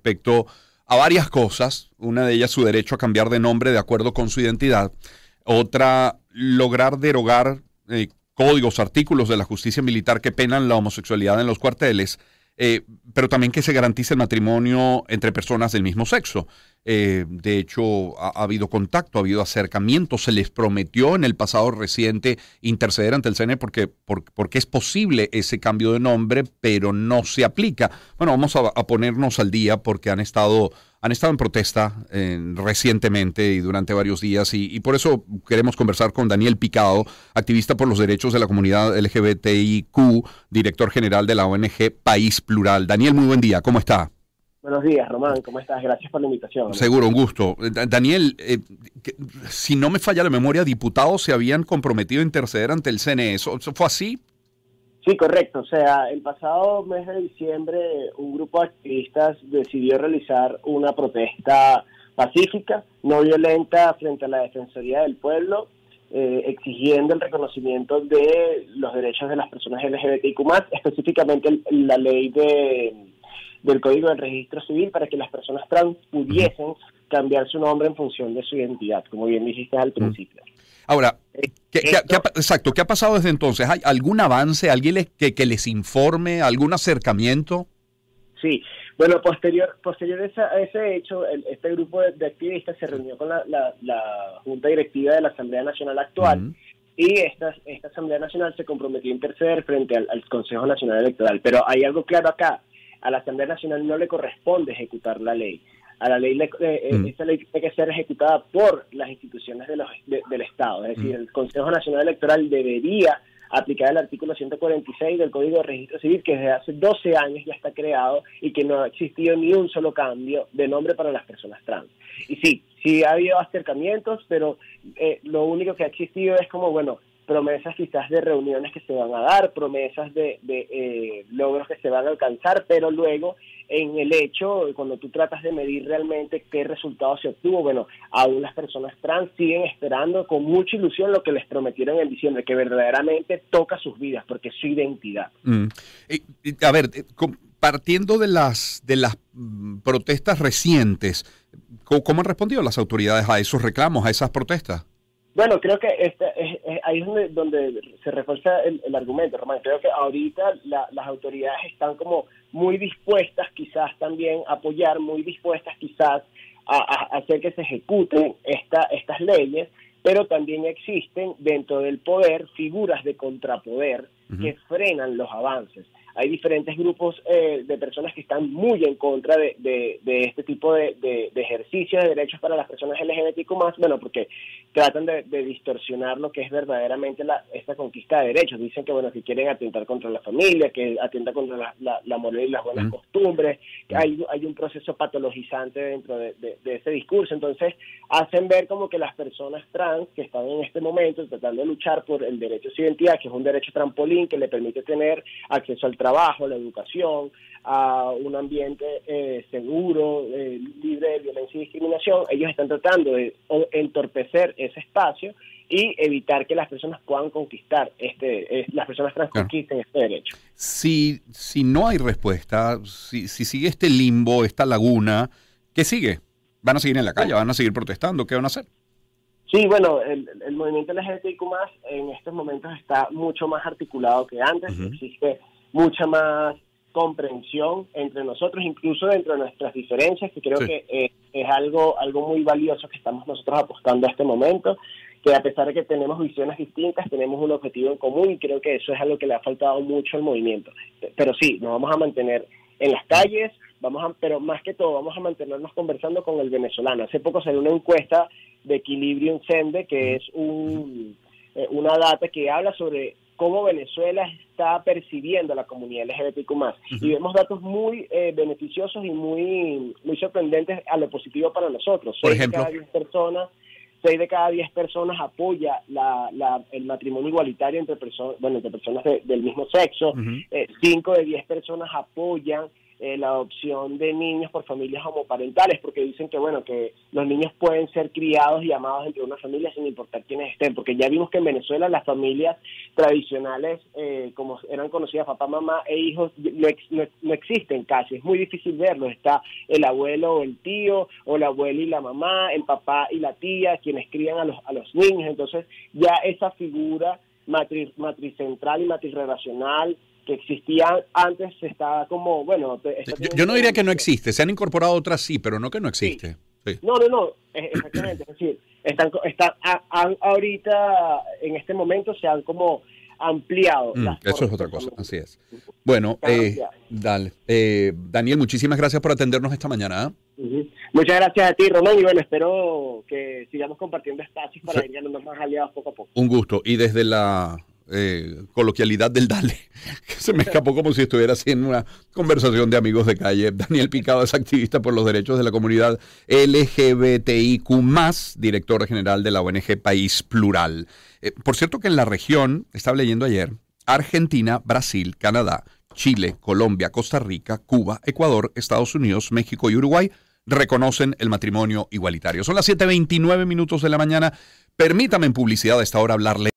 respecto a varias cosas. Una de ellas su derecho a cambiar de nombre de acuerdo con su identidad. Otra, lograr derogar eh, códigos, artículos de la justicia militar que penan la homosexualidad en los cuarteles. Eh, pero también que se garantice el matrimonio entre personas del mismo sexo. Eh, de hecho, ha, habido contacto, ha habido acercamiento, se les prometió en el pasado reciente interceder ante el CNE porque, porque es posible ese cambio de nombre, pero no se aplica. Bueno, vamos a, ponernos al día porque han estado, han estado en protesta recientemente y durante varios días y, por eso queremos conversar con Daniel Picado, activista por los derechos de la comunidad LGBTIQ, director general de la ONG País Plural. Daniel, muy buen día, ¿cómo está? Buenos días, Román, ¿cómo estás? Gracias por la invitación. Seguro, un gusto. Daniel, eh, si no me falla la memoria, diputados se habían comprometido a interceder ante el CNE. ¿Eso, fue así? Sí, correcto. O sea, el pasado mes de diciembre un grupo de activistas decidió realizar una protesta pacífica, no violenta, frente a la Defensoría del Pueblo, eh, exigiendo el reconocimiento de los derechos de las personas LGBTIQ+, específicamente la ley de del Código del Registro Civil para que las personas trans pudiesen cambiar su nombre en función de su identidad, como bien dijiste al principio. Ahora, eh, ¿qué, exacto, ¿qué ha pasado desde entonces? ¿Hay algún avance, alguien les, que, que, les informe, algún acercamiento? Sí, bueno, posterior, posterior a ese hecho, este grupo de, activistas se reunió con la, la, Junta Directiva de la Asamblea Nacional actual y esta, esta Asamblea Nacional se comprometió a interceder frente al, al Consejo Nacional Electoral. Pero hay algo claro acá, a la Asamblea Nacional no le corresponde ejecutar la ley. A la ley, eh, eh, mm. esta ley tiene que ser ejecutada por las instituciones de los, del Estado. Es decir, mm. el Consejo Nacional Electoral debería aplicar el artículo 146 del Código de Registro Civil, que desde hace 12 años ya está creado y que no ha existido ni un solo cambio de nombre para las personas trans. Y sí, sí ha habido acercamientos, pero eh, lo único que ha existido es como, bueno, promesas quizás de reuniones que se van a dar, promesas de, eh, logros que se van a alcanzar, pero luego en el hecho, cuando tú tratas de medir realmente qué resultado se obtuvo, bueno, aún las personas trans siguen esperando con mucha ilusión lo que les prometieron en diciembre, que verdaderamente toca sus vidas, porque es su identidad. Mm. a ver, eh, partiendo de las, de las mm, protestas recientes, ¿cómo han respondido las autoridades a esos reclamos, a esas protestas? Bueno, creo que este, ahí es donde, se refuerza el, argumento, Román. Creo que ahorita las autoridades están como muy dispuestas quizás también a apoyar, muy dispuestas quizás a, hacer que se ejecuten esta, estas leyes, pero también existen dentro del poder figuras de contrapoder que frenan los avances. Hay diferentes grupos eh, de personas que están muy en contra de, de, este tipo de, de, ejercicios de derechos para las personas LGBTQ más, bueno, porque tratan de, distorsionar lo que es verdaderamente la, esta conquista de derechos. Dicen que, bueno, que quieren atentar contra la familia, que atenta contra la, la, moral y las buenas costumbres, que hay, hay un proceso patologizante dentro de, ese discurso. Entonces, hacen ver como que las personas trans que están en este momento tratando de luchar por el derecho a su identidad, que es un derecho trampolín que le permite tener acceso al trabajo, la educación, a un ambiente eh, seguro, eh, libre de violencia y discriminación, ellos están tratando de entorpecer ese espacio y evitar que las personas puedan conquistar este, las personas trans conquisten este derecho. Si, si no hay respuesta, si, si sigue este limbo, esta laguna, ¿qué sigue? ¿Van a seguir en la calle? ¿Van a seguir protestando? ¿Qué van a hacer? Sí, bueno, el, el movimiento LGBTIQ en estos momentos está mucho más articulado que antes. Existe mucha más comprensión entre nosotros, incluso dentro de nuestras diferencias, que creo que eh, es algo, algo muy valioso que estamos nosotros apostando a este momento, que a pesar de que tenemos visiones distintas, tenemos un objetivo en común y creo que eso es algo que le ha faltado mucho al movimiento. Pero sí, nos vamos a mantener en las calles, vamos a, pero más que todo vamos a mantenernos conversando con el venezolano. Hace poco salió una encuesta de Equilibrium Sende, que es un, eh, una data que habla sobre cómo Venezuela está percibiendo a la comunidad LGBTQ+. Y vemos datos muy eh, beneficiosos y muy, muy sorprendentes a lo positivo para nosotros. Por ejemplo. De cada 10 personas, seis de cada 10 personas apoya la, el matrimonio igualitario entre personas, bueno, entre personas del mismo sexo. 5 eh, de 10 personas apoyan eh, la adopción de niños por familias homoparentales, porque dicen que, bueno, que los niños pueden ser criados y amados entre una familia sin importar quiénes estén, porque ya vimos que en Venezuela las familias tradicionales, eh, como eran conocidas papá, mamá e hijos, no, no, existen casi, es muy difícil verlos, está el abuelo o el tío, o la abuela y la mamá, el papá y la tía, quienes crían a los, a los niños, entonces ya esa figura matriz, matricentral y matrirrelacional que existía antes está como, bueno... Yo, no diría que no existe, se han incorporado otras sí, pero no que no existe. No, no, no, exactamente, es decir, están, están ahorita, en este momento se han como ampliado. Mm, eso es otra cosa, así es. Bueno, eh, dale. Eh, Daniel, muchísimas gracias por atendernos esta mañana. ¿ah? Muchas gracias a ti, Román, y bueno, espero que sigamos compartiendo espacios para ir más aliados poco a poco. Un gusto. Y desde la eh, coloquialidad del Dale, que se me escapó como si estuviera haciendo una conversación de amigos de calle. Daniel Picado es activista por los derechos de la comunidad LGBTIQ, director general de la ONG País Plural. Eh, por cierto, que en la región, estaba leyendo ayer, Argentina, Brasil, Canadá, Chile, Colombia, Costa Rica, Cuba, Ecuador, Estados Unidos, México y Uruguay reconocen el matrimonio igualitario. Son las 7.29 minutos de la mañana. Permítame en publicidad a esta hora hablarle